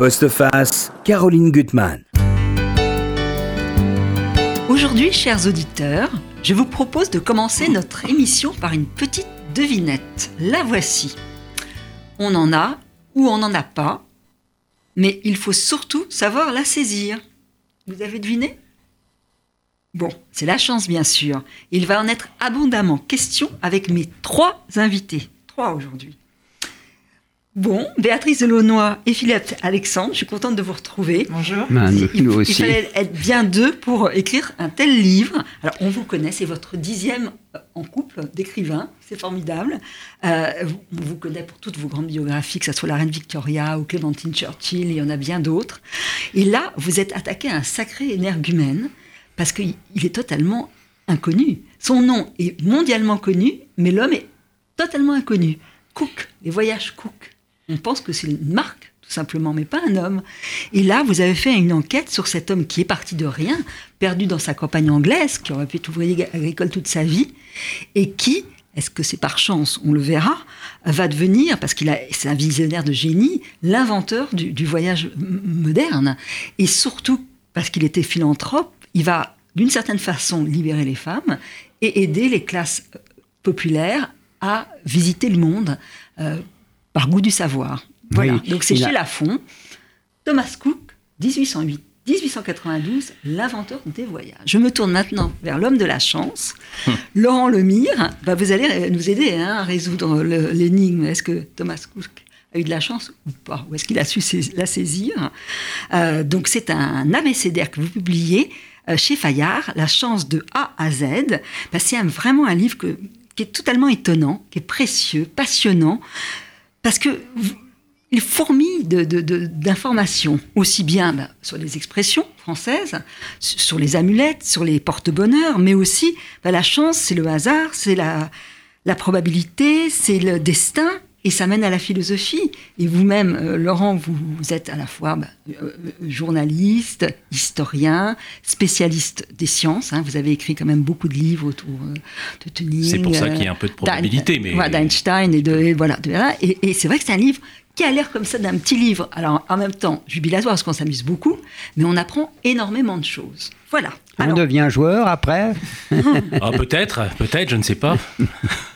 Postface, Caroline Gutmann. Aujourd'hui, chers auditeurs, je vous propose de commencer notre émission par une petite devinette. La voici. On en a ou on n'en a pas, mais il faut surtout savoir la saisir. Vous avez deviné? Bon, c'est la chance bien sûr. Il va en être abondamment question avec mes trois invités. Trois aujourd'hui. Bon, Béatrice Delaunoy et Philippe Alexandre, je suis contente de vous retrouver. Bonjour. il, nous aussi. il fallait être bien deux pour écrire un tel livre. Alors, on vous connaît, c'est votre dixième euh, en couple d'écrivains, c'est formidable. Euh, on vous connaît pour toutes vos grandes biographies, que ce soit la reine Victoria ou Clémentine Churchill, il y en a bien d'autres. Et là, vous êtes attaqué à un sacré énergumène, parce qu'il est totalement inconnu. Son nom est mondialement connu, mais l'homme est totalement inconnu. Cook, les voyages Cook on pense que c'est une marque, tout simplement, mais pas un homme. Et là, vous avez fait une enquête sur cet homme qui est parti de rien, perdu dans sa campagne anglaise, qui aurait pu être ouvrier agricole toute sa vie, et qui, est-ce que c'est par chance, on le verra, va devenir, parce qu'il c'est un visionnaire de génie, l'inventeur du, voyage moderne. Et surtout, parce qu'il était philanthrope, il va d'une certaine façon libérer les femmes et aider les classes euh, populaires à visiter le monde euh, par goût du savoir. Voilà. Donc c'est chez Lafon, Thomas Cook, 1808. 1892, l'inventeur des voyages. Je me tourne maintenant vers l'homme de la chance, hum. Laurent Lemire. Bah, vous allez nous aider hein, à résoudre l'énigme. Est-ce que Thomas Cook a eu de la chance ou pas? Ou est-ce qu'il a su la saisir? Euh, Donc c'est un abécédaire que vous publiez euh, chez Fayard, La chance de A à Z. Bah, c'est vraiment un livre qui est totalement étonnant, qui est précieux, passionnant parce que il fourmille d'informations, aussi bien bah, sur les expressions françaises, sur les amulettes, sur les porte-bonheur, mais aussi bah, la chance, c'est le hasard, c'est la, la probabilité, c'est le destin, et ça mène à la philosophie. Et vous-même, euh, Laurent, vous, êtes à la fois bah, euh, journaliste, historien, spécialiste des sciences. Hein. Vous avez écrit quand même beaucoup de livres autour euh, de Turing. C'est pour ça qu'il y a un peu de probabilité. Mais... D'Einstein et de... voilà. et, et c'est vrai que c'est un livre qui a l'air comme ça d'un petit livre. Alors en même temps, jubilatoire parce qu'on s'amuse beaucoup, mais on apprend énormément de choses. Voilà. On devient joueur après ah, Peut-être, peut-être, je ne sais pas.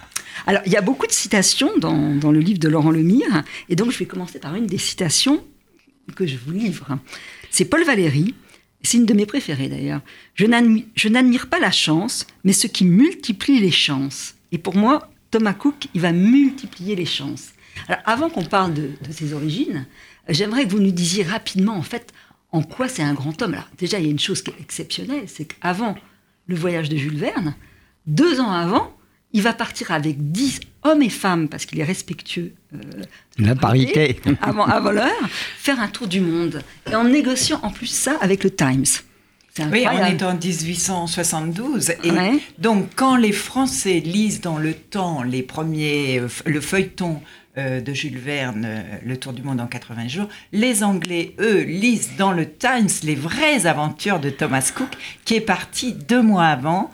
Alors, il y a beaucoup de citations dans, le livre de Laurent Lemire, et donc je vais commencer par une des citations que je vous livre. C'est Paul Valéry, c'est une de mes préférées d'ailleurs. Je n'admire pas la chance, mais ce qui multiplie les chances. Et pour moi, Thomas Cook, il va multiplier les chances. Alors, avant qu'on parle de, ses origines, j'aimerais que vous nous disiez rapidement, en fait, en quoi c'est un grand homme. Alors, déjà, il y a une chose qui est exceptionnelle, c'est qu'avant le voyage de Jules Verne, deux ans avant, il va partir avec 10 hommes et femmes, parce qu'il est respectueux. Euh, la parité. Avant, avant l'heure, faire un tour du monde. Et en négociant en plus ça avec le Times. Oui, on est en 1872. Et donc, quand les Français lisent dans le temps les premiers, euh, le feuilleton euh, de Jules Verne, Le Tour du Monde en 80 jours, les Anglais, eux, lisent dans le Times les vraies aventures de Thomas Cook, qui est parti deux mois avant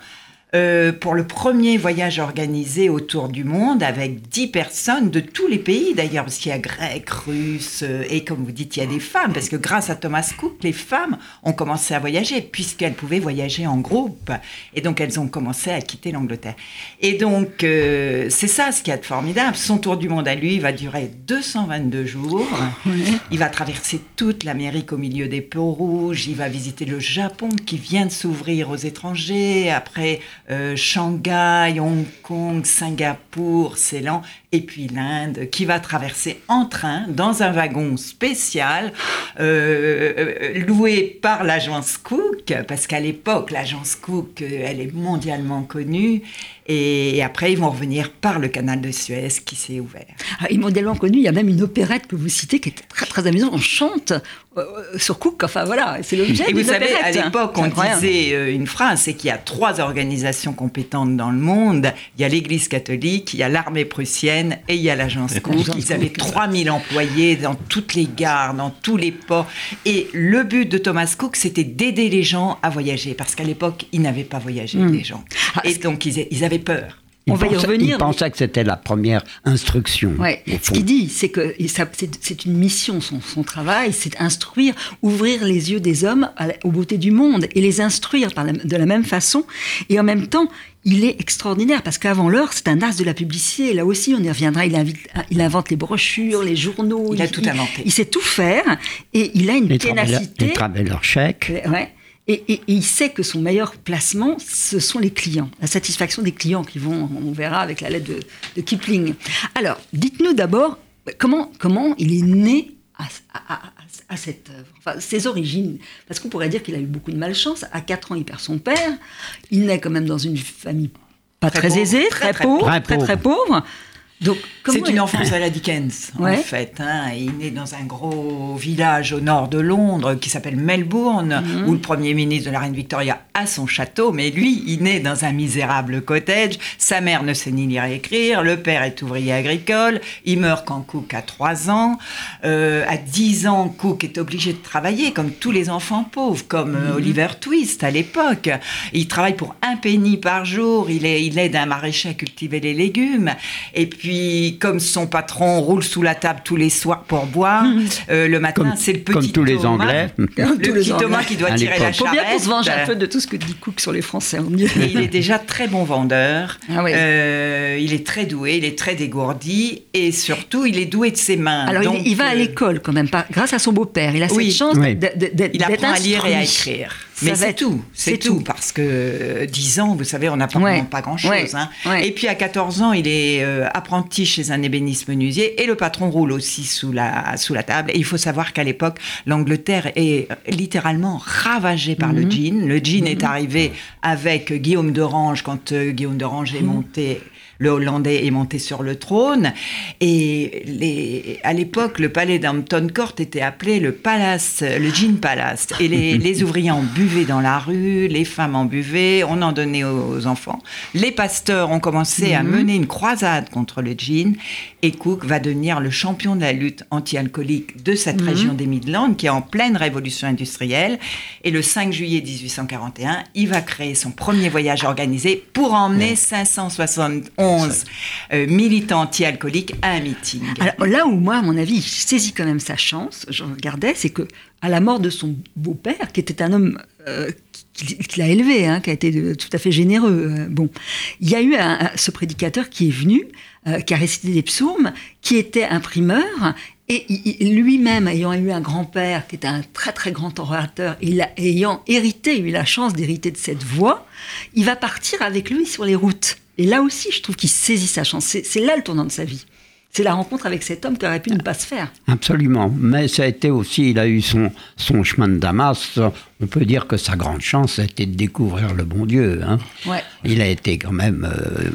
euh, pour le premier voyage organisé autour du monde avec dix personnes de tous les pays d'ailleurs, parce qu'il y a grec, russe, euh, et comme vous dites, il y a des femmes, parce que grâce à Thomas Cook, les femmes ont commencé à voyager, puisqu'elles pouvaient voyager en groupe. Et donc, elles ont commencé à quitter l'Angleterre. Et donc, euh, c'est ça ce qui est formidable. Son tour du monde à lui va durer 222 jours. Il va traverser toute l'Amérique au milieu des peaux rouges. Il va visiter le Japon qui vient de s'ouvrir aux étrangers. Après, Shanghai, Hong Kong, Singapour, Ceylan, et puis l'Inde, qui va traverser en train dans un wagon spécial euh, euh, loué par l'agence Cook, parce qu'à l'époque, l'agence Cook, elle est mondialement connue. Et après, ils vont revenir par le canal de Suez qui s'est ouvert. Ah, et mondialement connu, il y a même une opérette que vous citez qui est très très amusante. On chante euh, sur Cook, enfin voilà, c'est l'objet Et vous savez, à l'époque, on disait euh, une phrase, c'est qu'il y a trois organisations compétentes dans le monde. Il y a l'Église catholique, il y a l'armée prussienne et il y a l'agence Cook. Ils avaient 3000 employés dans toutes les gares, dans tous les ports. Et le but de Thomas Cook, c'était d'aider les gens à voyager, parce qu'à l'époque, ils n'avaient pas voyagé, hmm. les gens. Ah, et donc, ils, ils avaient peur. On va y revenir. Il pensait que c'était la première instruction. Ouais. Ce qu'il dit, c'est que c'est une mission, son, son travail, c'est instruire, ouvrir les yeux des hommes aux beautés du monde et les instruire par de la même façon. Et en même temps, il est extraordinaire parce qu'avant l'heure, c'est un as de la publicité. Là aussi, on y reviendra. Il, invite, il invente les brochures, les journaux. Il, a tout inventé. Il, sait tout faire et il a une les ténacité. Les travelers chèques. Ouais. Et, et, il sait que son meilleur placement, ce sont les clients, la satisfaction des clients qui vont, on verra avec la lettre de, de Kipling. Alors, dites-nous d'abord comment, comment il est né à, à, à cette œuvre, enfin, ses origines. Parce qu'on pourrait dire qu'il a eu beaucoup de malchance. À 4 ans, il perd son père. Il naît quand même dans une famille pas très, très aisée, très, très, pauvre, très, très, très pauvre. C'est une enfance à la Dickens, en fait. Hein. Il naît dans un gros village au nord de Londres qui s'appelle Melbourne, mhm. où le Premier ministre de la Reine Victoria a son château, mais lui, il naît dans un misérable cottage. Sa mère ne sait ni lire et écrire, le père est ouvrier agricole, il meurt quand Cook a 3 ans. Euh, à 10 ans, Cook est obligé de travailler, comme tous les enfants pauvres, comme euh, mhm. Oliver Twist à l'époque. Il travaille pour un penny par jour, il, est, il aide un maraîcher à cultiver les légumes, et puis puis, comme son patron roule sous la table tous les soirs pour boire, euh, le matin, c'est le petit Comme tous les Anglais. Le petit Thomas qui doit tirer la charrette. bien qu'on se venge un peu de tout ce que dit Cook sur les Français. il est déjà très bon vendeur. Ah euh, il est très doué, il est très dégourdi et surtout, il est doué de ses mains. Alors, il, va à euh, l'école quand même, grâce à son beau-père. Il a cette chance d'être Il apprend à lire et à écrire. Mais c'est tout, c'est tout. parce que 10 ans, vous savez, on n'apprend pas grand-chose. Hein. Et puis à 14 ans, il est euh, apprenti chez un ébéniste menuisier et le patron roule aussi sous la, sous la table. Et il faut savoir qu'à l'époque, l'Angleterre est littéralement ravagée par le mhm. jean. Le jean est mhm. arrivé avec Guillaume d'Orange quand euh, Guillaume d'Orange est mhm. monté le Hollandais est monté sur le trône. Et les, à l'époque, le palais d'Hampton Court était appelé le Palace, le Jean Palace. Et les, les, ouvriers en buvaient dans la rue, les femmes en buvaient, on en donnait aux, enfants. Les pasteurs ont commencé à mhm. mener une croisade contre le jean. Et Cook va devenir le champion de la lutte anti-alcoolique de cette mhm. région des Midlands, qui est en pleine révolution industrielle. Et le 5 juillet 1841, il va créer son premier voyage organisé pour emmener 571 euh, militant anti-alcoolique à un meeting. Alors, là où moi, à mon avis, il saisit quand même sa chance, je regardais, c'est que à la mort de son beau-père, qui était un homme euh, qui, l'a élevé, hein, qui a été tout à fait généreux. Euh, bon, il y a eu ce prédicateur qui est venu, qui a récité des psaumes, qui était imprimeur et lui-même, ayant eu un grand-père qui était un très très grand orateur, et ayant hérité, eu la chance d'hériter de cette voix, il va partir avec lui sur les routes. Et là aussi, je trouve qu'il saisit sa chance. C'est là le tournant de sa vie. C'est la rencontre avec cet homme qui aurait pu ne pas se faire. Absolument. Mais ça a été aussi, il a eu son, son chemin de Damas. On peut dire que sa grande chance a été de découvrir le bon Dieu. Hein. Ouais. Il a été quand même euh,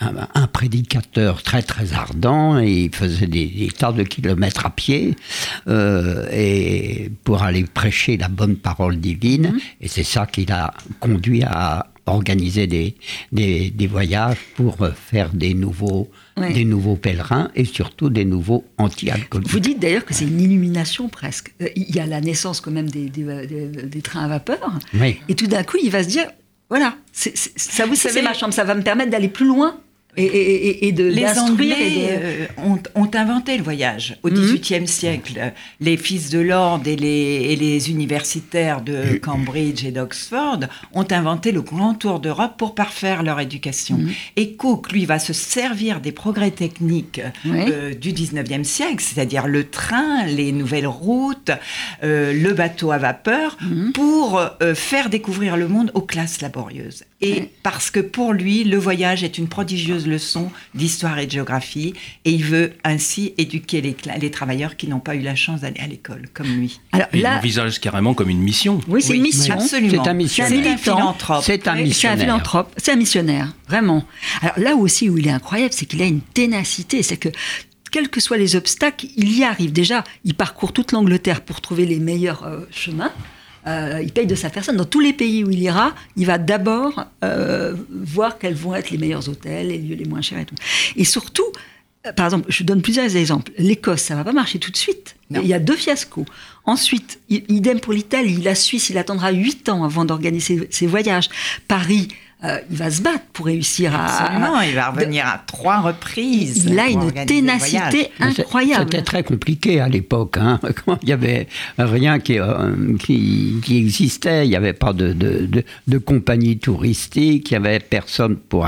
un, prédicateur très très ardent et il faisait des, tas de kilomètres à pied euh, et pour aller prêcher la bonne parole divine. Mm-hmm. Et c'est ça qui l'a conduit à organiser des, des, voyages pour faire des nouveaux, des nouveaux pèlerins et surtout des nouveaux anti-alcooliques. Vous dites d'ailleurs que c'est une illumination presque. Euh, il y a la naissance quand même des, des, trains à vapeur. Et tout d'un coup, il va se dire, voilà, ça vous savez ma chambre, ça va me permettre d'aller plus loin et, de les Anglais euh, ont, inventé le voyage au mhm. XVIIIe siècle. Les fils de l'ordre et les, les, universitaires de Cambridge et d'Oxford ont inventé le grand tour d'Europe pour parfaire leur éducation. Mhm. Et Cook, lui, va se servir des progrès techniques euh, du XIXe siècle, c'est-à-dire le train, les nouvelles routes, euh, le bateau à vapeur, mhm. pour faire découvrir le monde aux classes laborieuses. Et parce que pour lui, le voyage est une prodigieuse leçon d'histoire et de géographie, et il veut ainsi éduquer les, les travailleurs qui n'ont pas eu la chance d'aller à l'école, comme lui. Alors, il l'envisage carrément comme une mission. Oui, c'est une mission. Absolument. C'est un missionnaire. C'est un philanthrope. C'est un missionnaire. C'est un philanthrope. C'est un missionnaire, vraiment. Alors là aussi où il est incroyable, c'est qu'il a une ténacité. C'est que quels que soient les obstacles, il y arrive. Déjà, il parcourt toute l'Angleterre pour trouver les meilleurs euh, chemins. Euh, il paye de sa personne. Dans tous les pays où il ira, il va d'abord euh, voir quels vont être les meilleurs hôtels, les lieux les moins chers et tout. Et surtout, euh, par exemple, je donne plusieurs exemples. L'Écosse, ça va pas marcher tout de suite. Il y a deux fiascos. Ensuite, idem pour l'Italie. La Suisse, il attendra huit ans avant d'organiser ses, voyages. Paris, euh, il va se battre pour réussir à. Absolument, il va revenir à trois reprises. Il a une ténacité incroyable. C'était très compliqué à l'époque. Hein. Il n'y avait rien qui, euh, qui, qui, existait, il n'y avait pas de, de, de, de compagnie touristique, il n'y avait personne pour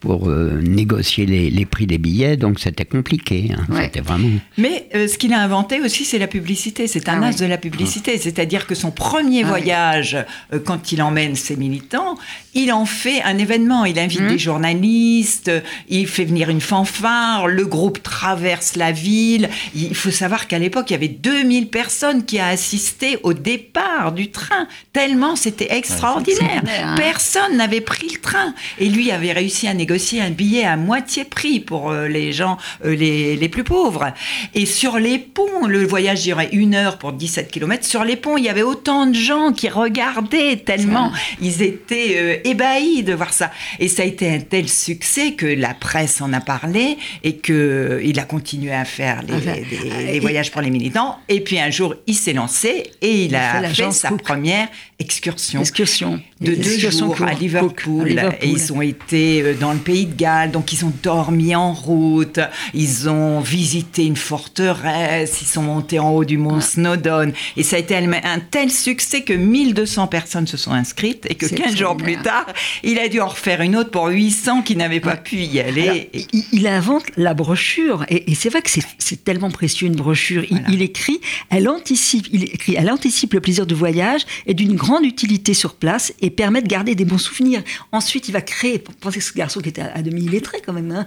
pour euh, négocier les, les, prix des billets, donc c'était compliqué. Hein. C'était vraiment. Mais euh, ce qu'il a inventé aussi, c'est la publicité. C'est un ah as de la publicité. C'est-à-dire que son premier ah voyage, euh, quand il emmène ses militants, il en fait un événement. Il invite hum. des journalistes, il fait venir une fanfare, le groupe traverse la ville. Il faut savoir qu'à l'époque, il y avait 2000 personnes qui a assisté au départ du train, tellement c'était extraordinaire. Hein. Personne n'avait pris le train. Et lui avait réussi à négocier négocier un billet à moitié prix pour euh, les gens euh, les, les, plus pauvres. Et sur les ponts, le voyage durait une heure pour 17 km. Sur les ponts, il y avait autant de gens qui regardaient tellement ils étaient euh, ébahis de voir ça. Et ça a été un tel succès que la presse en a parlé et que il a continué à faire les, les, voyages pour les militants. Et puis un jour, il s'est lancé et il, a fait, sa première excursion, excursion. de deux jours à Liverpool, Et ils ont été dans le pays de Galles, donc ils ont dormi en route, ils ont visité une forteresse, ils sont montés en haut du mont Snowdon, et ça a été un tel succès que 1200 personnes se sont inscrites, et que 15 jours plus tard, il a dû en refaire une autre pour 800 qui n'avaient pas pu y aller. il, invente la brochure, et, c'est vrai que c'est tellement précieux une brochure. Il, écrit, elle anticipe, il écrit, elle anticipe le plaisir de voyage et d'une grande utilité sur place et permet de garder des bons souvenirs. Ensuite, il va créer, pensez que ce garçon qui était à, demi illettré quand même,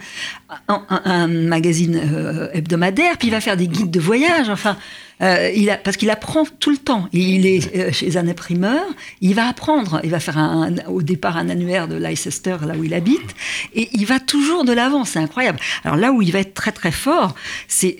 hein, un, magazine euh, hebdomadaire, puis il va faire des guides de voyage, enfin, euh, il a, parce qu'il apprend tout le temps. Il est euh, chez un imprimeur, il va apprendre, il va faire au départ un annuaire de Leicester, là où il habite, et il va toujours de l'avant, c'est incroyable. Alors là où il va être très très fort, c'est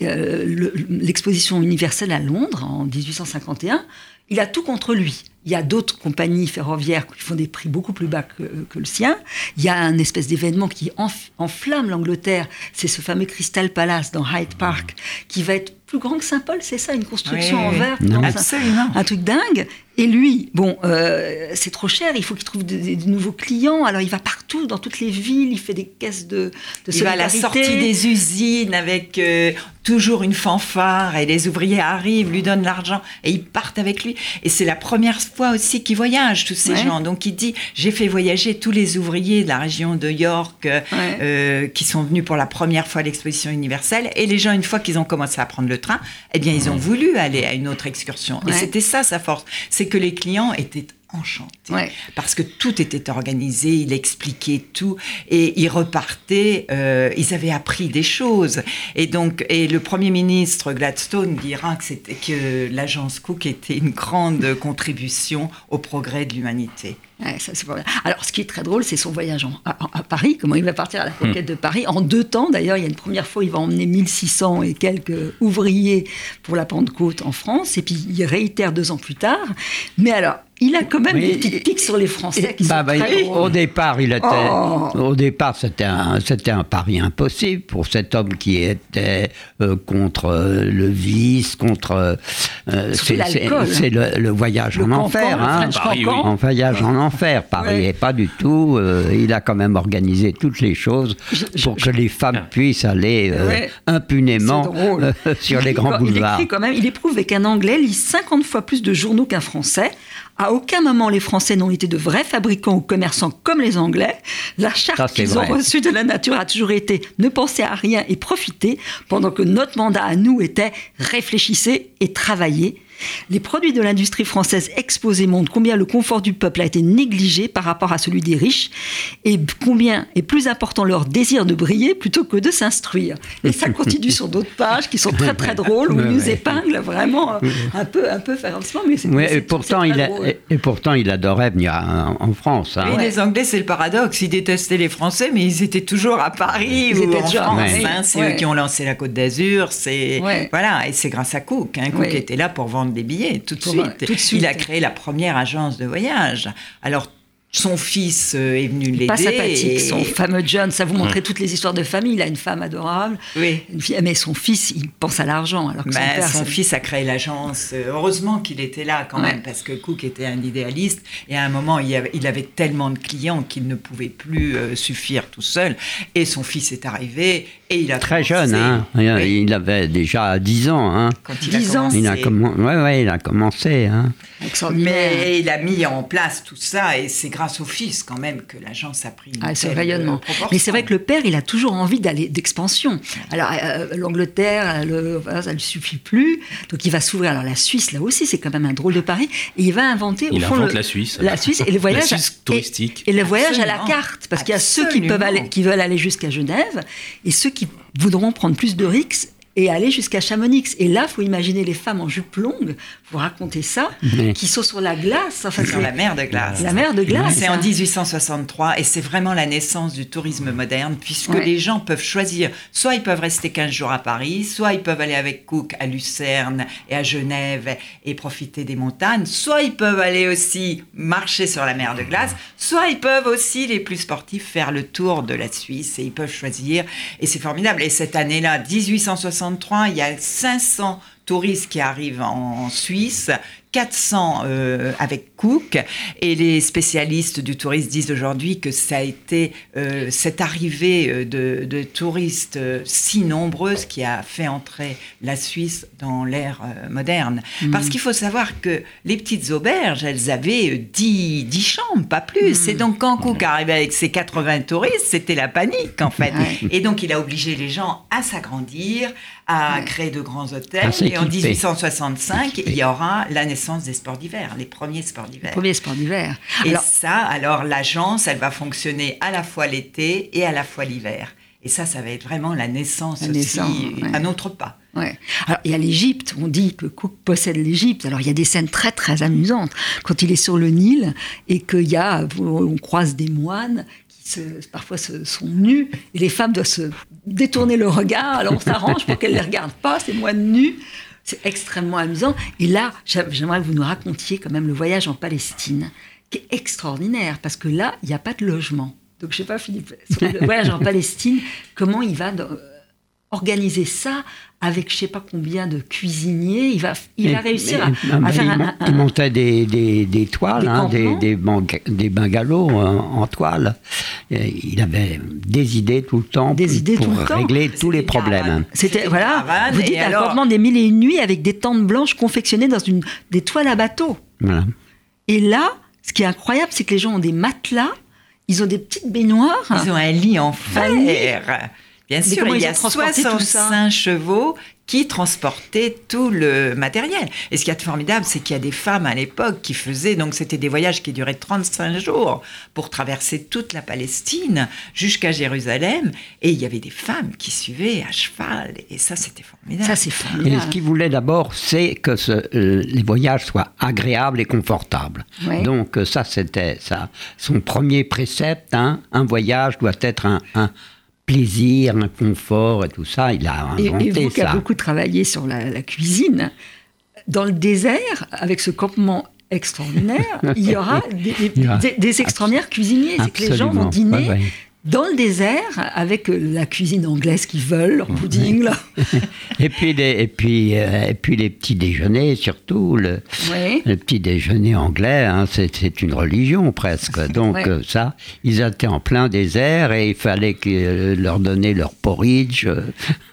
l'exposition universelle à Londres en 1851. Il a tout contre lui. Il y a d'autres compagnies ferroviaires qui font des prix beaucoup plus bas que, le sien. Il y a un espèce d'événement qui enflamme l'Angleterre. C'est ce fameux Crystal Palace dans Hyde Park qui va être plus grand que Saint-Paul, c'est ça, une construction en verre, absolument. Un, truc dingue. Et lui, bon, euh, c'est trop cher, il faut qu'il trouve de, nouveaux clients. Alors il va partout, dans toutes les villes, il fait des caisses de, de Il va à la sortie des usines avec euh, toujours une fanfare et les ouvriers arrivent, lui donnent l'argent et ils partent avec lui. Et c'est la première fois aussi qu'il voyage, tous ces gens. Donc il dit, j'ai fait voyager tous les ouvriers de la région de York euh, qui sont venus pour la première fois à l'exposition universelle. Et les gens, une fois qu'ils ont commencé à prendre le train, eh bien, ils ont voulu aller à une autre excursion. Et c'était ça sa force, c'est que les clients étaient enchantés. Parce que tout était organisé, il expliquait tout et ils repartaient, euh, ils avaient appris des choses. Et donc et le premier ministre Gladstone dira que c'était que l'agence Cook était une grande contribution au progrès de l'humanité. Alors, ce qui est très drôle, c'est son voyage à, Paris, comment il va partir à la conquête de Paris, en deux temps. D'ailleurs, il y a une première fois, il va emmener 1600 et quelques ouvriers pour la Pentecôte en France, et puis il réitère deux ans plus tard. Mais alors, il a quand même des petites piques sur les Français qui bah, sont bah, très au, départ, il était, oh. au départ, c'était un, c'était un pari impossible pour cet homme qui était euh, contre euh, le vice, contre. Euh, c'est, le, voyage en enfer, hein, en voyage en enfer. Paris n'est pas du tout. il a quand même organisé toutes les choses pour que les femmes puissent aller impunément sur les grands boulevards. Il, quand même, il éprouve qu'un Anglais lit 50 fois plus de journaux qu'un Français. À aucun moment les Français n'ont été de vrais fabricants ou commerçants comme les Anglais. La charte qu'ils ont reçue de la nature a toujours été ne penser à rien et profiter, pendant que notre mandat à nous était réfléchissez et travaillez. Les produits de l'industrie française exposés montrent combien le confort du peuple a été négligé par rapport à celui des riches et combien est plus important leur désir de briller plutôt que de s'instruire. Et ça continue sur d'autres pages qui sont très très drôles où il nous épingle vraiment un peu un peu mais et pourtant il et pourtant il adorait venir en, France. Hein. les Anglais c'est le paradoxe, ils détestaient les Français mais ils étaient toujours à Paris ou en France. Hein. c'est eux qui ont lancé la Côte d'Azur, c'est voilà et c'est grâce à Cook. Hein. Cook était là pour vendre des billets tout de, suite. Il a créé la première agence de voyage. Alors son fils euh, est venu l'aider. Pas sympathique, son fameux John. Ça vous montrait toutes les histoires de famille. Il a une femme adorable. Oui. mais son fils, il pense à l'argent. Alors que son, ben, père, son fils a créé l'agence. Euh, heureusement qu'il était là quand même, parce que Cook était un idéaliste. Et à un moment, il avait, il avait tellement de clients qu'il ne pouvait plus euh, suffire tout seul. Et son fils est arrivé. Et il a Très jeune, hein. il avait déjà 10 ans. Hein. Quand il 10 a ans il a, ouais, ouais, il a commencé. Hein. Mais il a mis en place tout ça. Et c'est grâce au fils quand même que l'agence a pris une ah, rayonnement. Mais c'est vrai que le père, il a toujours envie d'aller d'expansion. Alors euh, l'Angleterre, le, ça ne lui suffit plus, donc il va s'ouvrir. Alors la Suisse, là aussi, c'est quand même un drôle de pari. Et il va inventer il au fond invente la Suisse, la Suisse et le voyage touristique et, le voyage à la carte, parce qu'il y a ceux qui peuvent aller, qui veulent aller jusqu'à Genève et ceux qui voudront prendre plus de risques et aller jusqu'à Chamonix. Et là, faut imaginer les femmes en jupe longue, vous racontez ça, qui sont sur la glace. Enfin, sur la mer de glace. La mer de glace. C'est en 1863 et c'est vraiment la naissance du tourisme moderne puisque les gens peuvent choisir. Soit ils peuvent rester 15 jours à Paris, soit ils peuvent aller avec Cook à Lucerne et à Genève et profiter des montagnes, soit ils peuvent aller aussi marcher sur la mer de glace, soit ils peuvent aussi, les plus sportifs, faire le tour de la Suisse et ils peuvent choisir. Et c'est formidable. Et cette année-là, 1863, il y a 500 touristes qui arrivent en Suisse 400 euh, avec Cook et les spécialistes du tourisme disent aujourd'hui que ça a été euh, cette arrivée euh, de, touristes si nombreuse qui a fait entrer la Suisse dans l'ère moderne. Mm. Parce qu'il faut savoir que les petites auberges, elles avaient 10, 10 chambres, pas plus. Mm. Et donc quand Cook arrivait avec ses 80 touristes, c'était la panique en fait. Et donc il a obligé les gens à s'agrandir, à créer de grands hôtels. Et en 1865, il y aura la naissance des sports d'hiver, les premiers sports d'hiver. Les premiers sports d'hiver. Et ça, alors l'agence, elle va fonctionner à la fois l'été et à la fois l'hiver. Et ça, ça va être vraiment la naissance, aussi, à notre pas. Ouais. Alors, il y a l'Égypte, on dit que Cook possède l'Égypte. Alors, il y a des scènes très, très amusantes. Quand il est sur le Nil et qu'il y a, on croise des moines parfois sont nus, et les femmes doivent se détourner le regard, alors on s'arrange pour qu'elles ne les regardent pas, ces moines nus. C'est extrêmement amusant. Et là, j'aimerais que vous nous racontiez quand même le voyage en Palestine, qui est extraordinaire, parce que là, il n'y a pas de logement. Donc, je ne sais pas, Philippe, le voyage en Palestine, comment il va organiser ça avec je sais pas combien de cuisiniers. Il va, il va réussir à, faire il, un, il, montait des, des, des toiles, des, hein, des, des, bungalows en, toile. il avait des idées tout le temps des idées pour tout le régler tous les problèmes. C'était voilà. Vous dites un campement des mille et une nuits avec des tentes blanches confectionnées dans une, des toiles à bateau. Voilà. Et là, ce qui est incroyable, c'est que les gens ont des matelas, ils ont des petites baignoires. Ils ont un lit en fer. Bien sûr, il y a 65 chevaux qui transportaient tout le matériel. Et ce qui est formidable, c'est qu'il y a des femmes à l'époque qui faisaient, donc c'était des voyages qui duraient 35 jours pour traverser toute la Palestine jusqu'à Jérusalem. Et il y avait des femmes qui suivaient à cheval. Et ça, c'était formidable. Ça, c'est formidable. Et ce qu'il voulait d'abord, c'est que euh, les voyages soient agréables et confortables. Donc ça, c'était ça. Son premier précepte, hein, un voyage doit être un, un plaisir, un confort et tout ça. Il a inventé et, et vous qui avez beaucoup travaillé sur la, cuisine, dans le désert, avec ce campement extraordinaire, il y aura des, extraordinaires cuisiniers. C'est que les gens vont dîner dans le désert avec la cuisine anglaise qu'ils veulent, leur pudding. Là. et, puis les, et, puis, euh, et puis les petits déjeuners, surtout. Le, le petit déjeuner anglais, hein, c'est une religion presque. Donc euh, ça, ils étaient en plein désert et il fallait que, leur donner leur porridge, euh,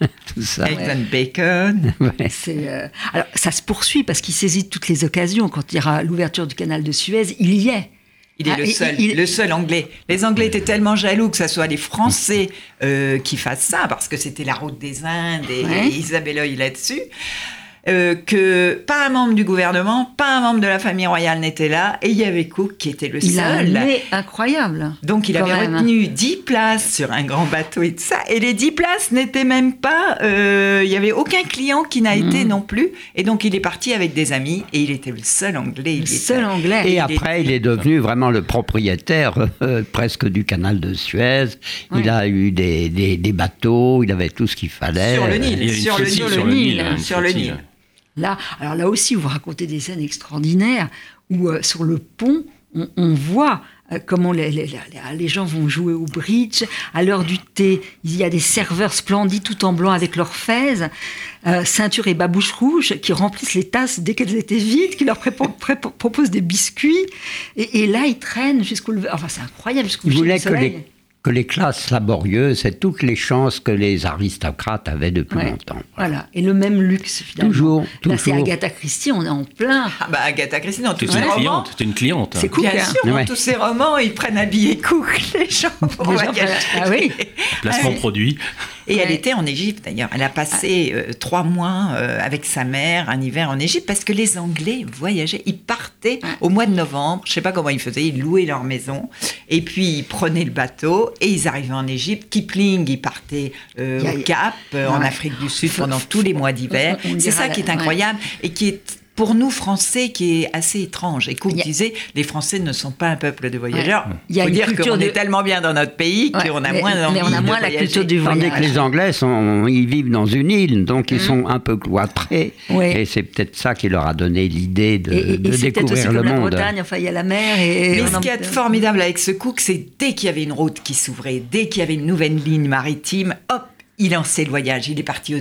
tout ça. bacon. alors ça se poursuit parce qu'il saisit toutes les occasions. Quand il y aura l'ouverture du canal de Suez, il y est. Il est ah, le seul, le seul anglais. Les Anglais étaient tellement jaloux que ce soit les Français euh, qui fassent ça, parce que c'était la route des Indes et, ouais. Isabelle Oeil là-dessus. Euh, que pas un membre du gouvernement, pas un membre de la famille royale n'était là, et il y avait Cook qui était le seul. Il incroyable. Donc il avait retenu 10 places sur un grand bateau et tout ça, et les 10 places n'étaient même pas, euh, il y avait aucun client qui n'a été mm. non plus, et donc il est parti avec des amis, et il était le seul anglais. Le seul anglais. Et, après il est devenu vraiment le propriétaire euh, presque du canal de Suez. Il a eu des, des, bateaux, il avait tout ce qu'il fallait. Sur le Nil, sur, le, Nil, sur le Nil. Là, alors là aussi, vous racontez des scènes extraordinaires où euh, sur le pont, on, voit euh, comment les, les, les, gens vont jouer au bridge. À l'heure du thé, il y a des serveurs splendides tout en blanc avec leurs fez, euh, ceinture et babouche rouge, qui remplissent les tasses dès qu'elles étaient vides, qui leur proposent des biscuits. Et, et, là, ils traînent jusqu'au Enfin, c'est incroyable jusqu'au lever que les classes laborieuses c'est toutes les chances que les aristocrates avaient depuis longtemps. Voilà. et le même luxe finalement. Toujours, Là, c'est Agatha Christie, on est en plein. Ah bah Agatha Christie, dans tous ses romans. C'est une cliente. C'est cool. Bien sûr, dans tous ses romans, ils prennent habiller Cook, les gens. Pour les gens ah oui. Placement ah produit. Et elle était en Égypte d'ailleurs. Elle a passé euh, trois mois euh, avec sa mère un hiver en Égypte parce que les Anglais voyageaient. Ils partaient au mois de novembre. Je sais pas comment ils faisaient. Ils louaient leur maison et puis ils prenaient le bateau et ils arrivaient en Égypte. Kipling, il partait euh, au Cap, en Afrique du Sud pendant tous les mois d'hiver. C'est ça qui est incroyable et qui est pour nous Français qui est assez étrange. Et Cook disait, les Français ne sont pas un peuple de voyageurs. Il y a faut dire qu'on est tellement bien dans notre pays qu'on a moins envie on a moins la culture du voyage. Tandis que les Anglais, sont, ils vivent dans une île, donc ils mm. sont un peu cloîtrés. Et c'est peut-être ça qui leur a donné l'idée de, et, de découvrir le monde. La Bretagne, enfin, il y a la mer. Et Mais ce qui est formidable avec ce Cook, c'est dès qu'il y avait une route qui s'ouvrait, dès qu'il y avait une nouvelle ligne maritime, hop, il lançait le voyage. Il est parti aux,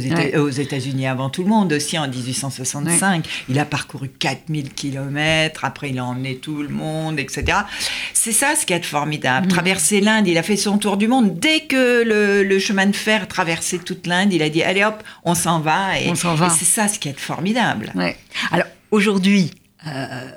États, unis avant tout le monde aussi en 1865. Il a parcouru 4000 kilomètres. Après, il a emmené tout le monde, etc. C'est ça ce qui est formidable. Mm. Traverser l'Inde, il a fait son tour du monde. Dès que le, chemin de fer traversait toute l'Inde, il a dit allez hop, on s'en va. Et, on s'en va. c'est ça ce qui est formidable. Alors aujourd'hui, euh,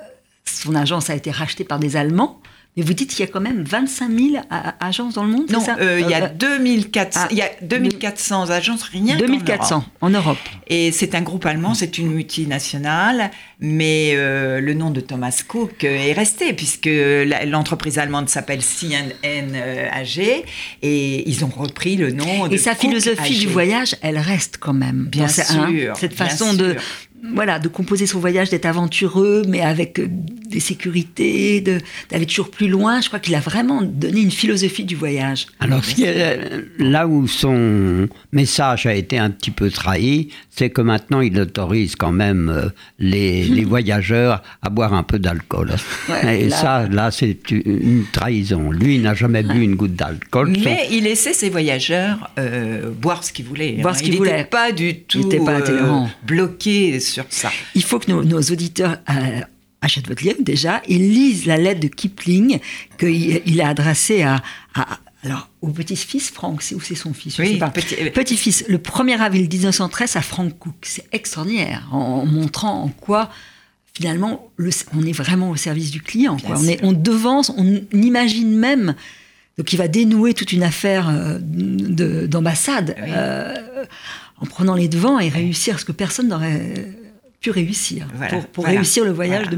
son agence a été rachetée par des Allemands. Mais vous dites qu'il y a quand même 25 000 agences dans le monde, Non, euh, il, y a 2400, euh, ah. il y a 2400 agences, rien 2400 en Europe. Et c'est un groupe allemand, c'est une multinationale, mais euh, le nom de Thomas Cook est resté, puisque l'entreprise allemande s'appelle C&N AG, et ils ont repris le nom de Et sa philosophie du voyage, elle reste quand même. Bien sûr. cette façon de, voilà, de composer son voyage, d'être aventureux, mais avec euh, des sécurités, d'aller toujours plus loin. Je crois qu'il a vraiment donné une philosophie du voyage. Alors, là où son message a été un petit peu trahi, c'est que maintenant il autorise quand même euh, les, voyageurs à boire un peu d'alcool. Et ça, là, c'est une trahison. Lui, il n'a jamais bu une goutte d'alcool. Mais il laissait ses voyageurs euh, boire ce qu'ils voulaient. Boire ce qu'ils voulaient. Il n'était pas du tout pas bloqué sur ça. Il faut que nos, auditeurs euh, achètent votre livre déjà et lisent la lettre de Kipling qu'il a adressée à, alors, au petit-fils, Franck, ou c'est son fils Oui, petit, fils le 1er avril 1913 à Frank Cook. C'est extraordinaire, en, montrant en quoi, finalement, on est vraiment au service du client. On, est, on devance, on imagine même donc il va dénouer toute une affaire euh, d'ambassade euh, en prenant les devants et réussir ce que personne n'aurait pu réussir, pour, réussir le voyage de,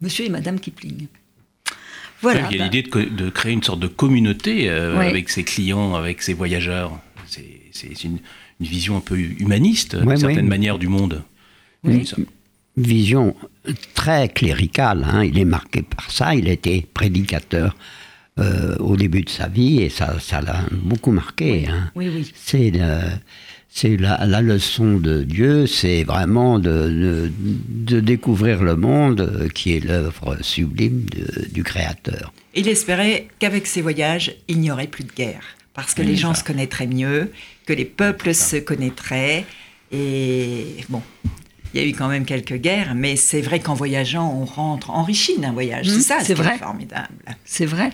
monsieur et madame Kipling. Voilà. Il y a l'idée de, créer une sorte de communauté euh, avec ses clients, avec ses voyageurs. C'est une, vision un peu humaniste, d'une certaine manière, du monde. Une vision très cléricale. Hein. Il est marqué par ça. Il était prédicateur euh, au début de sa vie et ça l'a beaucoup marqué. Hein. Oui, oui. C'est c'est la, leçon de Dieu, c'est vraiment de, de, découvrir le monde qui est l'œuvre sublime du Créateur. Il espérait qu'avec ses voyages, il n'y aurait plus de guerre, parce que les gens se connaîtraient mieux, que les peuples se connaîtraient, et bon, il y a eu quand même quelques guerres, mais c'est vrai qu'en voyageant, on rentre enrichi d'un voyage. c'est mmh, ça, c'est vrai. formidable. C'est vrai.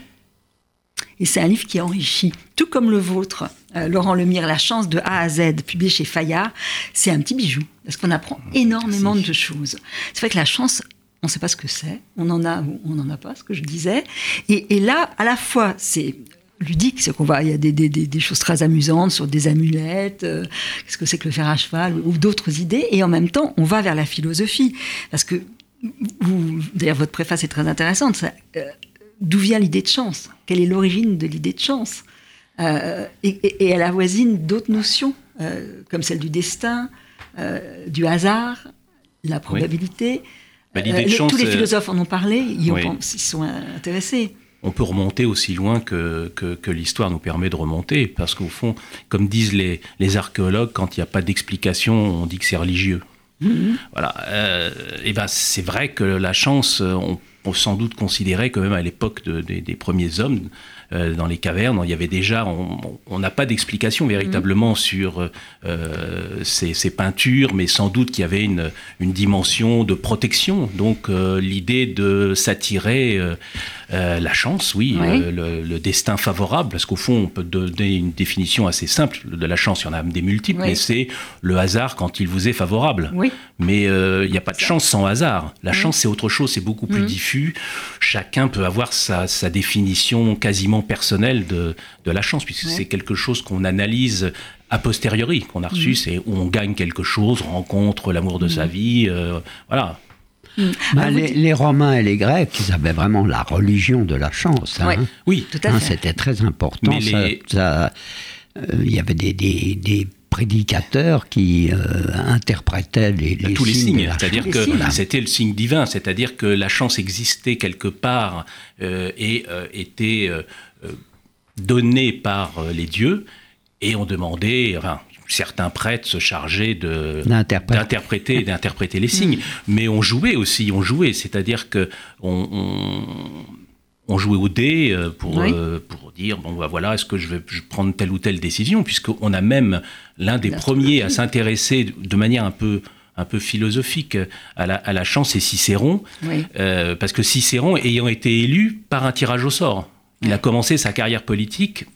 Et c'est un livre qui enrichit, tout comme le vôtre, euh, Laurent Lemire, La chance de A à Z, publié chez Fayard. C'est un petit bijou, parce qu'on apprend énormément de choses. C'est vrai que la chance, on ne sait pas ce que c'est, on en a ou on n'en a pas, ce que je disais. Et, là, à la fois, c'est ludique, c'est qu'on va, il y a des, choses très amusantes sur des amulettes, euh, qu'est-ce que c'est que le fer à cheval, ou d'autres idées, et en même temps, on va vers la philosophie. Parce que, d'ailleurs, votre préface est très intéressante, ça, euh, d'où vient l'idée de chance? Quelle est l'origine de l'idée de chance euh, et, elle avoisine d'autres notions, euh, comme celle du destin, euh, du hasard, la probabilité. Bah, chance, tous les philosophes en ont parlé, ils, sont intéressés. On peut remonter aussi loin que, que, l'histoire nous permet de remonter, parce qu'au fond, comme disent les, les archéologues, quand il n'y a pas d'explication, on dit que c'est religieux. Mm-hmm. Voilà. et ben, c'est vrai que la chance, on sans doute considérer que même à l'époque des premiers hommes, euh, dans les cavernes. Il y avait déjà, on n'a pas d'explication véritablement mm. sur euh, ces, peintures, mais sans doute qu'il y avait une, une, dimension de protection. Donc euh, l'idée de s'attirer la chance, oui, le, destin favorable, parce qu'au fond, on peut donner une définition assez simple de la chance. Il y en a des multiples, mais c'est le hasard quand il vous est favorable. Oui. Mais il n'y a pas de chance sans hasard. La chance, c'est autre chose, c'est beaucoup plus mm. diffus. Chacun peut avoir sa, sa définition quasiment personnel de, de la chance, puisque c'est quelque chose qu'on analyse a posteriori, qu'on a reçu, mm. c'est où on gagne quelque chose, rencontre l'amour de sa mm. vie, euh, voilà. Mm. Bah, les, Romains et les Grecs, ils avaient vraiment la religion de la chance. Hein. Oui, tout à hein, fait. C'était très important. Euh, il y avait des, des, des prédicateurs qui euh, interprétaient les, les tous les signes. C'est-à-dire que c'était le signe divin, c'est-à-dire que la chance existait quelque part et était donnés par euh, les dieux, et on demandait, enfin, certains prêtres se chargeaient de d'interpréter d'interpréter les signes, mais on jouait aussi, on jouait, c'est-à-dire que on, on, jouait au dé euh, pour, euh, pour dire bon bah, voilà est-ce que je vais prendre telle ou telle décision? Puisqu'on a même l'un des premiers à s'intéresser de manière un peu un peu philosophique à la, à la chance, c'est Cicéron, parce que Cicéron ayant été élu par un tirage au sort. Il a commencé sa carrière politique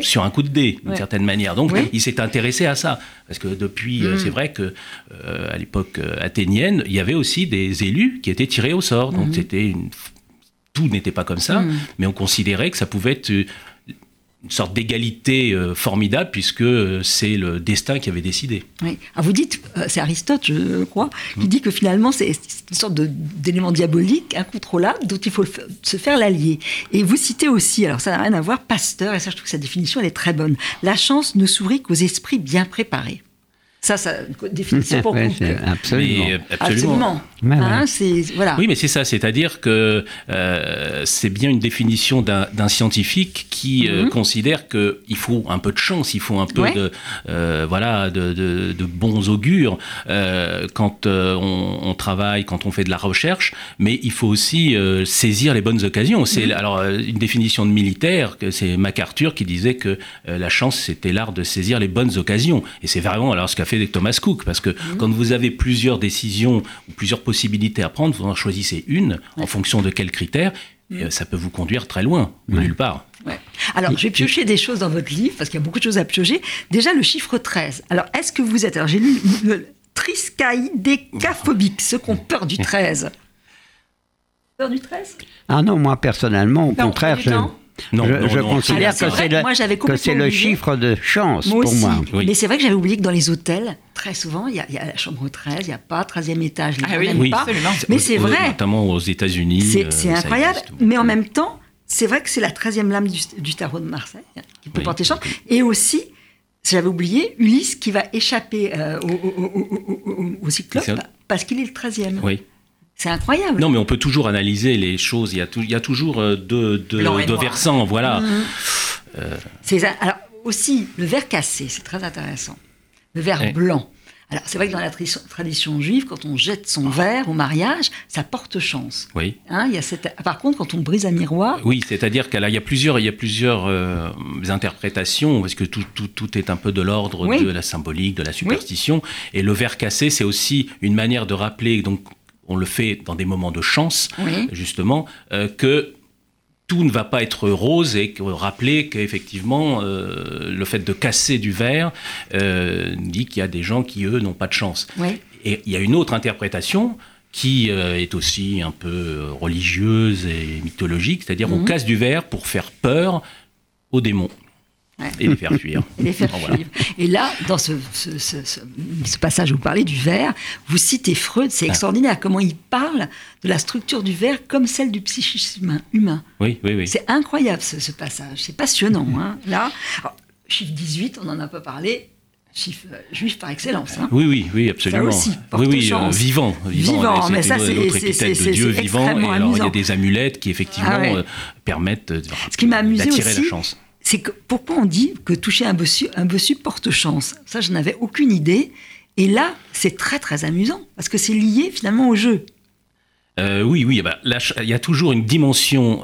sur un coup de dé, d'une certaine manière. Donc, il s'est intéressé à ça. Parce que depuis, euh, mm. c'est vrai que euh, à l'époque euh, athénienne, il y avait aussi des élus qui étaient tirés au sort. Donc, mm. c'était une... tout n'était pas comme ça, mm. mais on considérait que ça pouvait être une sorte d'égalité euh, formidable puisque euh, c'est le destin qui avait décidé. Oui. Ah, vous dites, euh, c'est Aristote, je crois, qui dit que finalement c'est une sorte d'élément diabolique, incontrôlable, dont il faut se faire l'allier. Et vous citez aussi, alors ça n'a rien à voir, Pasteur, et ça je trouve que sa définition elle est très bonne. La chance ne sourit qu'aux esprits bien préparés. Ça, ça définissait pour vous. absolument. absolument. Hein, voilà. Oui, mais c'est ça, c'est-à-dire que euh, c'est bien une définition d'un scientifique qui euh, mhm. considère qu'il faut un peu de chance, il faut un peu de, euh, voilà, de, de, bons augures quand on, travaille, quand on fait de la recherche, mais il faut aussi saisir les bonnes occasions. C'est mhm. alors une définition de militaire, c'est MacArthur qui disait que la chance c'était l'art de saisir les bonnes occasions, et c'est vraiment alors ce qu'a fait Thomas Cook, parce que mhm. quand vous avez plusieurs décisions ou plusieurs possibilités à prendre, vous en choisissez une en fonction de quels critères, euh, ça peut vous conduire très loin, nulle part. Alors, je vais piocher des choses dans votre livre, parce qu'il y a beaucoup de choses à piocher. Déjà, le chiffre 13. Alors, est-ce que vous êtes... Alors, j'ai lu triskaïdécaphobique, ceux qui ont peur du 13. Peur du 13 Ah non, moi, personnellement, au contraire... Je... Non, je, considère que c'est le, c'est le chiffre de chance pour moi. Mais c'est vrai que j'avais oublié que dans les hôtels, très souvent, il y, a, la chambre 13, il n'y a pas 13e étage. Ah oui, pas. Mais c'est vrai. Notamment aux États-Unis. C'est euh, incroyable. Mais en même temps, c'est vrai que c'est la 13e lame du, tarot de Marseille hein, qui peut porter chance. Et aussi, j'avais oublié, Ulysse qui va échapper euh, au, cyclope parce qu'il est le 13e. Oui. C'est incroyable. Non, mais on peut toujours analyser les choses. Il y a, il y a toujours euh, deux, deux, versants, voilà. Mmh. Euh. Alors, aussi, le verre cassé, c'est très intéressant. Le verre blanc. Alors, c'est vrai que dans la tradition juive, quand on jette son verre au mariage, ça porte chance. Oui. Hein, il y a cette... Par contre, quand on brise un miroir. Oui, c'est-à-dire qu'il y a plusieurs, il y a plusieurs euh, interprétations, parce que tout, tout, tout, est un peu de l'ordre de la symbolique, de la superstition? Et le verre cassé, c'est aussi une manière de rappeler, donc, on le fait dans des moments de chance, justement, euh, que tout ne va pas être rose et rappeler qu'effectivement, euh, le fait de casser du verre euh, dit qu'il y a des gens qui, eux, n'ont pas de chance. Et il y a une autre interprétation qui est aussi un peu religieuse et mythologique, c'est-à-dire on mhm. casse du verre pour faire peur aux démons. Et les faire fuir. Et les faire fuir. Et là, dans ce, passage où vous parlez du verre, vous citez Freud, c'est ah. extraordinaire comment il parle de la structure du verre comme celle du psychisme humain. Oui, oui, oui. C'est incroyable ce, passage, c'est passionnant. Hein. Là, chiffre 18, on n'en a pas parlé, chiffre euh, juif par excellence. Hein. Oui, oui, oui, absolument. Ça aussi, oui, oui, euh, vivant, vivant. mais ça, c'est de Dieu vivant. Et alors, il y a des amulettes qui effectivement ah euh, permettent d'attirer la chance c'est que pourquoi on dit que toucher un bossu, un bossu porte chance? Ça, je n'avais aucune idée. Et là, c'est très très amusant parce que c'est lié finalement au jeu. oui, oui, bah, il y a toujours une dimension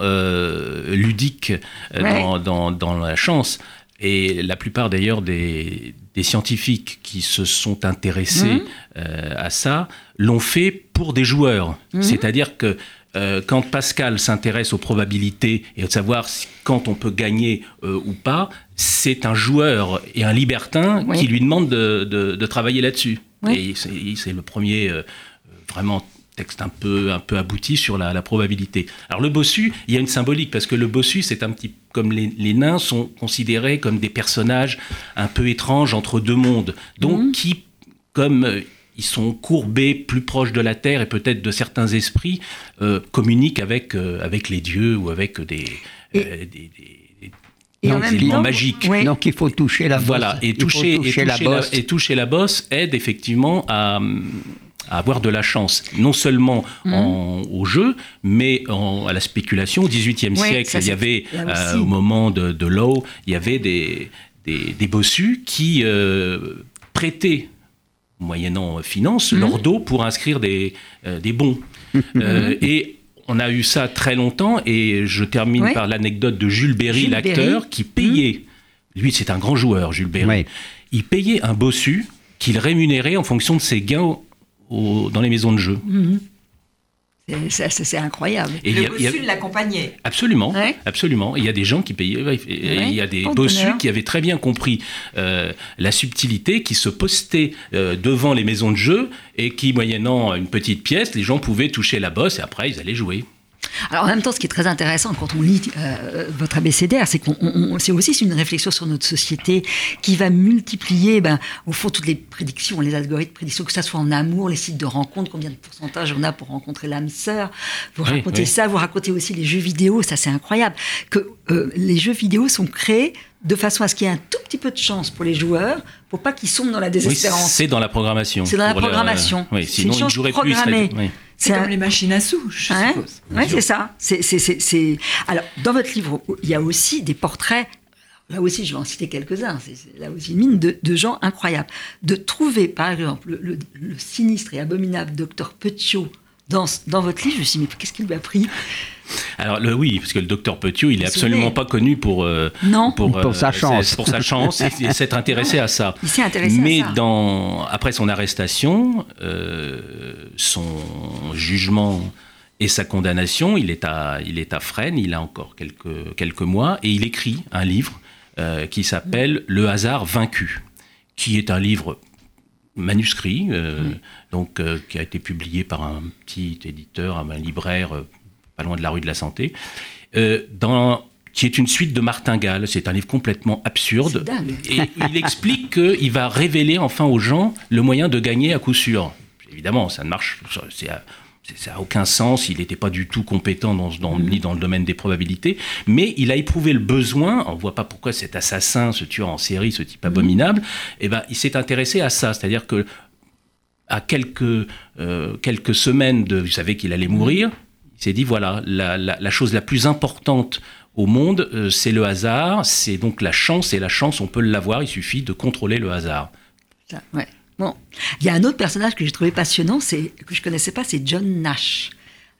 ludique dans, dans, la chance. Et la plupart d'ailleurs des, des, scientifiques qui se sont intéressés mmh. à ça l'ont fait pour des joueurs. Mmh. C'est-à-dire que euh, quand Pascal s'intéresse aux probabilités et à savoir quand on peut gagner euh, ou pas, c'est un joueur et un libertin qui lui demande de, travailler là-dessus. Et c'est le premier euh, vraiment texte un peu, un peu abouti sur la, probabilité. Alors le bossu, il y a une symbolique parce que le bossu, c'est un petit comme les, nains sont considérés comme des personnages un peu étranges entre deux mondes, donc mmh. qui comme ils sont courbés plus proches de la terre et peut-être de certains esprits, euh, communiquent avec, euh, avec les dieux ou avec des, euh, des, éléments magiques. Donc il faut toucher la bosse. Voilà, et toucher, toucher, la bosse. et toucher la bosse aide effectivement à, avoir de la chance, non seulement mmh. au jeu, mais à la spéculation. Au XVIIIe siècle, il y avait, au moment de, de Lowe, il y avait des, des, des bossus qui prêtaient moyennant finance, mmh. leur dos pour inscrire des, euh, des bons. Euh, et on a eu ça très longtemps, et je termine par l'anecdote de Jules Berry, l'acteur, qui payait, mmh. lui c'est un grand joueur, Jules Berry, il payait un bossu qu'il rémunérait en fonction de ses gains dans les maisons de jeu. Mmh. C'est incroyable. Et le bossu l'accompagnait. Absolument, absolument. Il y a des gens qui payaient. il y a des bossus qui avaient très bien compris euh, la subtilité, qui se postaient euh, devant les maisons de jeu et qui, moyennant une petite pièce, les gens pouvaient toucher la bosse et après ils allaient jouer. Alors en même temps, ce qui est très intéressant quand on lit euh, votre abécédaire, c'est qu'on c'est aussi une réflexion sur notre société qui va multiplier, ben, au fond, toutes les prédictions, les algorithmes de prédiction, que ce soit en amour, les sites de rencontres, combien de pourcentage on a pour rencontrer l'âme sœur. Vous racontez ça, vous racontez aussi les jeux vidéo, ça c'est incroyable. Que euh, les jeux vidéo sont créés de façon à ce qu'il y ait un tout petit peu de chance pour les joueurs, pour pas qu'ils sombent dans la désespérance. Oui, c'est dans la programmation. C'est dans la programmation. oui, sinon une chance programmée. C'est comme les machines à sous, je hein suppose. Oui, c'est ça. C'est, Alors, dans votre livre, il y a aussi des portraits là aussi, je vais en citer quelques-uns, c'est là aussi une mine de, gens incroyables. De trouver, par exemple, le, sinistre et abominable docteur Petiot dans, dans votre livre, je me suis dit, mais qu'est-ce qu'il lui a pris alors le, oui, parce que le docteur Petiot, il est absolument pas connu pour euh, pour, pour, sa euh, chance, pour sa chance et, s'être intéressé à ça. Il s'est intéressé Mais à ça. dans après son arrestation, euh, son jugement et sa condamnation, il est à il est à Fresnes, il a encore quelques quelques mois et il écrit un livre qui s'appelle Le hasard vaincu, qui est un livre manuscrit, donc qui a été publié par un petit éditeur, un libraire loin de la rue de la Santé, euh, dans, qui est une suite de martingales. C'est un livre complètement absurde. Et il explique qu'il va révéler enfin aux gens le moyen de gagner à coup sûr. Évidemment, ça ne marche. Ça n'a aucun sens, il n'était pas du tout compétent dans, dans, ni dans le domaine des probabilités, mais il a éprouvé le besoin, on ne voit pas pourquoi cet assassin, ce tueur en série, ce type mm-hmm. abominable, eh ben, il s'est intéressé à ça, c'est-à-dire que à quelques, euh, quelques semaines de... Vous savez qu'il allait mourir, il s'est dit voilà, la, chose la plus importante au monde, euh, c'est le hasard, c'est donc la chance, et la chance, on peut l'avoir, il suffit de contrôler le hasard. ouais. Bon, il y a un autre personnage que j'ai trouvé passionnant, c'est que je connaissais pas, c'est John Nash,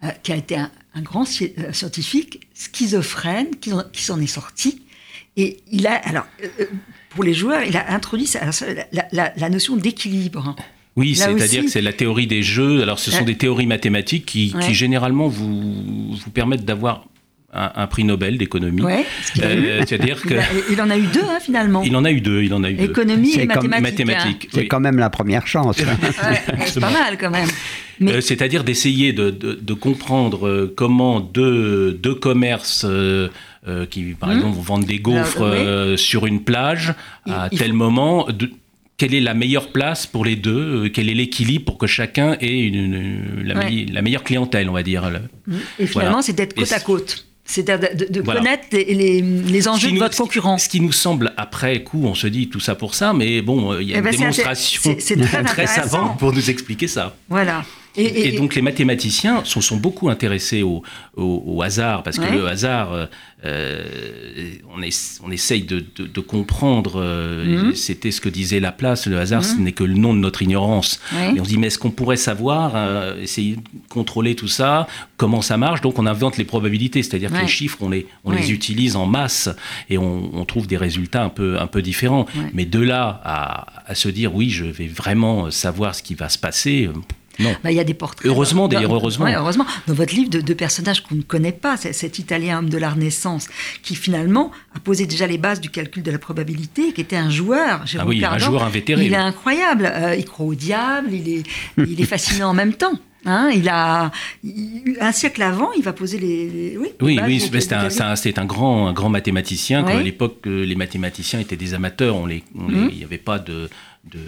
euh, qui a été un, grand euh, scientifique schizophrène qui, qui s'en est sorti. Et il a, alors, pour les joueurs, il a introduit la, la notion d'équilibre. Oui, c'est-à-dire que c'est la théorie des jeux. Alors, ce sont des théories mathématiques qui, généralement vous, vous permettent d'avoir un, prix Nobel d'économie. Ouais, euh, C'est-à-dire que il, en a eu deux hein, finalement. Il en a eu deux. Il en a eu Économie et mathématiques. C'est quand même la première chance. c'est pas mal quand même. Euh, c'est-à-dire d'essayer de, de, comprendre euh, comment deux, deux commerces qui, par hum. exemple, vont vendre des gaufres sur une plage à tel moment, quelle est la meilleure place pour les deux, quel est l'équilibre pour que chacun ait une, la, meilleure clientèle, on va dire. Et finalement, c'est d'être côte à côte. C'est de, de connaître les, les, enjeux de votre concurrent. Ce qui nous semble, après coup, on se dit tout ça pour ça, mais bon, il y a eh une ben, démonstration très, très savante pour nous expliquer ça. Voilà. Et, donc les mathématiciens se sont beaucoup intéressés au, au, hasard, parce que le hasard, euh, euh, on, est, on, essaye de, de, comprendre, euh, mhm. c'était ce que disait Laplace, le hasard, ce mhm. n'est que le nom de notre ignorance. Et on se dit, mais est-ce qu'on pourrait savoir, essayer de contrôler tout ça, comment ça marche? Donc on invente les probabilités, c'est-à-dire que les chiffres, on les, on les utilise en masse et on, on, trouve des résultats un peu, un peu différents. Mais de là à, à se dire, oui, je vais vraiment savoir ce qui va se passer, non. Bah, il y a des portraits. Heureusement, d'ailleurs, heureusement. heureusement. Dans votre livre, de, personnages qu'on ne connaît pas, cet Italien homme de la Renaissance, qui finalement a posé déjà les bases du calcul de la probabilité, qui était un joueur. ah oui, un joueur invétéré. Il est incroyable. Euh, il croit au diable, il est, il est fascinant en même temps. Hein, il a un siècle avant, il va poser les. oui, oui, oui c'est un, un, grand, un grand mathématicien. à l'époque, euh, les mathématiciens étaient des amateurs. On les, mmh. il n'y avait pas de, de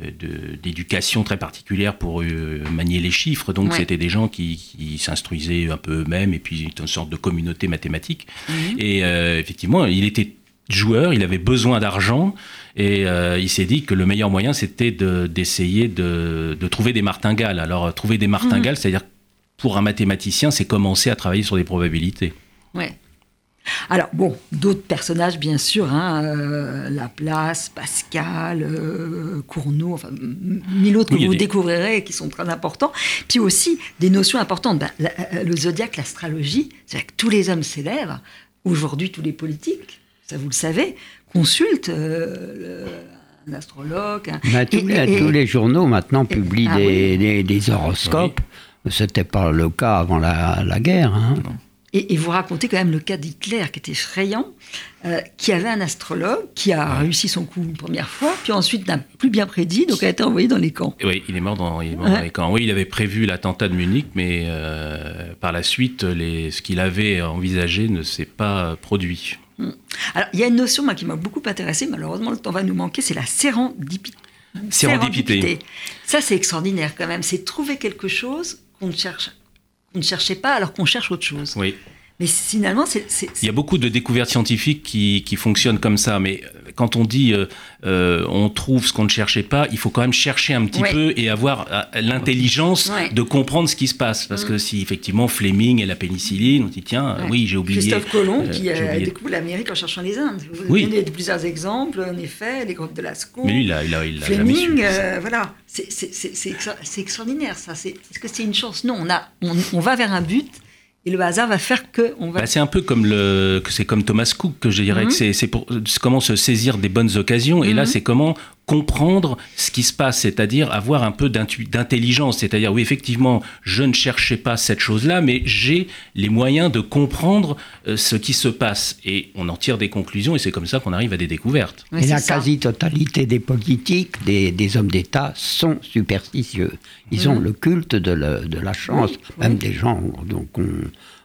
d'éducation très particulière pour euh, manier les chiffres. Donc c'était des gens qui, s'instruisaient un peu eux-mêmes et puis une sorte de communauté mathématique. Mhm. Et euh, effectivement, il était joueur, il avait besoin d'argent et il s'est dit que le meilleur moyen c'était d'essayer de, trouver des martingales. Alors trouver des martingales, mhm. c'est-à-dire pour un mathématicien, c'est commencer à travailler sur des probabilités. Ouais. Alors, bon, d'autres personnages, bien sûr, hein, euh, Laplace, Pascal, euh, Cournot, enfin, mille autres que vous découvrirez et qui sont très importants. Puis aussi, des notions importantes. Ben, euh, le zodiaque, l'astrologie, c'est que tous les hommes célèbres, aujourd'hui, tous les politiques, ça vous le savez, consultent un astrologue. tous, les, journaux maintenant publient ah des, horoscopes. Ce n'était pas le cas avant la, guerre. Hein. Et, vous racontez quand même le cas d'Hitler qui était effrayant, euh, qui avait un astrologue qui a réussi son coup une première fois, puis ensuite n'a plus bien prédit, donc a été envoyé dans les camps. Oui, il est mort dans, les camps. Oui, il avait prévu l'attentat de Munich, mais euh, par la suite, les, ce qu'il avait envisagé ne s'est pas produit. Hmm. Alors, il y a une notion qui m'a beaucoup intéressée, malheureusement le temps va nous manquer, c'est la sérendipité. Sérendipité. Ça, c'est extraordinaire quand même. C'est trouver quelque chose qu'on ne cherche on ne cherchait pas alors qu'on cherche autre chose. Oui. Mais finalement, c'est. Il y a beaucoup de découvertes scientifiques qui, qui fonctionnent comme ça, mais quand on dit euh, euh, on trouve ce qu'on ne cherchait pas, il faut quand même chercher un petit peu et avoir euh, l'intelligence de comprendre ce qui se passe. Parce que mm. si effectivement Fleming et la pénicilline, on dit tiens, oui, j'ai oublié. Christophe Colomb qui a découvert l'Amérique en cherchant les Indes. Vous oui. donnez plusieurs exemples, en effet, les grottes de Lascaux. Mais lui, il a, il a, il Fleming, voilà. C'est extraordinaire, ça. Est-ce que c'est une chance? Non, on, a, on va vers un but et le hasard va faire que on va. Bah, c'est un peu comme le, c'est comme Thomas Cook que je dirais que mhm. c'est, pour comment se saisir des bonnes occasions. Et là, mhm. c'est comment comprendre ce qui se passe, c'est-à-dire avoir un peu d'intelligence, c'est-à-dire oui effectivement je ne cherchais pas cette chose-là, mais j'ai les moyens de comprendre euh, ce qui se passe et on en tire des conclusions et c'est comme ça qu'on arrive à des découvertes. et la quasi-totalité des politiques, des, hommes d'État sont superstitieux. Ils ont mhm. le culte de, la chance, même des gens donc on,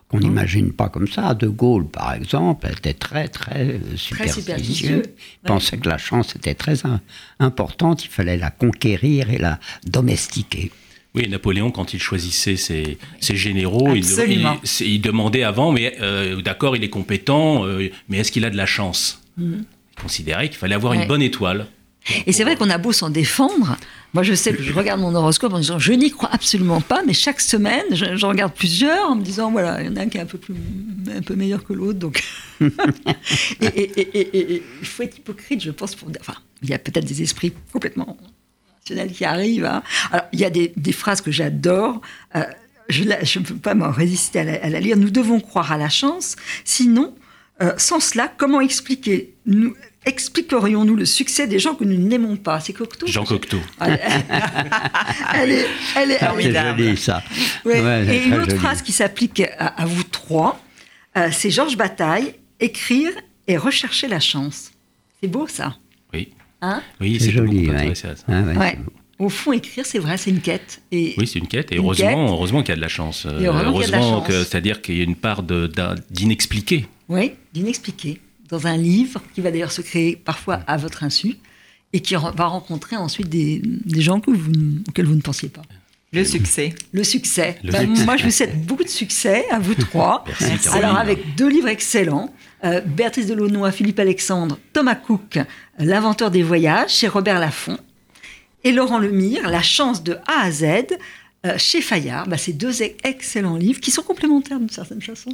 qu'on hein? n'imagine pas comme ça. De Gaulle, par exemple, était très, très superstitieux. Il pensait que la chance était très importante, il fallait la conquérir et la domestiquer. Oui, Napoléon, quand il choisissait ses, généraux, il, demandait avant, mais euh, d'accord, il est compétent, euh, mais est-ce qu'il a de la chance? Mhm. Il considérait qu'il fallait avoir une bonne étoile. Et c'est vrai qu'on a beau s'en défendre. Moi, je sais que je regarde mon horoscope en disant je n'y crois absolument pas, mais chaque semaine, j'en regarde plusieurs en me disant voilà, il y en a un qui est un peu, plus, un peu meilleur que l'autre. Donc. et, il faut être hypocrite, je pense. Pour, enfin, il y a peut-être des esprits complètement rationnels qui arrivent. Hein. Alors, il y a des, phrases que j'adore. Euh, je ne peux pas m'en résister à la, lire. Nous devons croire à la chance, sinon, euh, sans cela, comment expliquer nous, expliquerions-nous le succès des gens que nous n'aimons pas? C'est Cocteau Jean Cocteau. elle est, elle est, joli, ça. et une autre phrase qui s'applique à, vous trois, euh, c'est Georges Bataille, écrire et rechercher la chance. C'est beau ça Oui. Hein? Oui, c'est joli. Ah Au fond, écrire, c'est vrai, c'est une quête. Et oui, c'est une quête. Et heureusement, heureusement qu'il y a de la chance. heureusement, c'est-à-dire qu'il y a une part d'inexpliqué. Oui, d'inexpliqué dans un livre qui va d'ailleurs se créer parfois à votre insu et qui va rencontrer ensuite des, gens que vous, auxquels vous ne pensiez pas. Le succès. Le succès. Ben, moi, je vous souhaite beaucoup de succès à vous trois. Alors, avec deux livres excellents. Euh, Béatrice Delaunoy, Philippe Alexandre, Thomas Cook, L'inventeur des voyages, chez Robert Laffont. Et Laurent Lemire, La chance de A à Z, chez Fayard. Bah, c'est deux excellents livres qui sont complémentaires d'une certaine façon.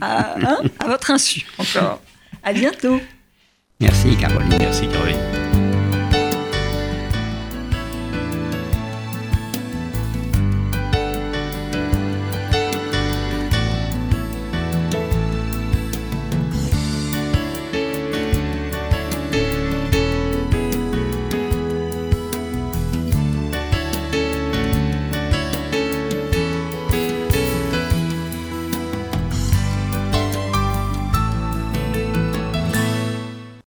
à, hein, à votre insu, encore. À bientôt. Merci Caroline. Merci Caroline.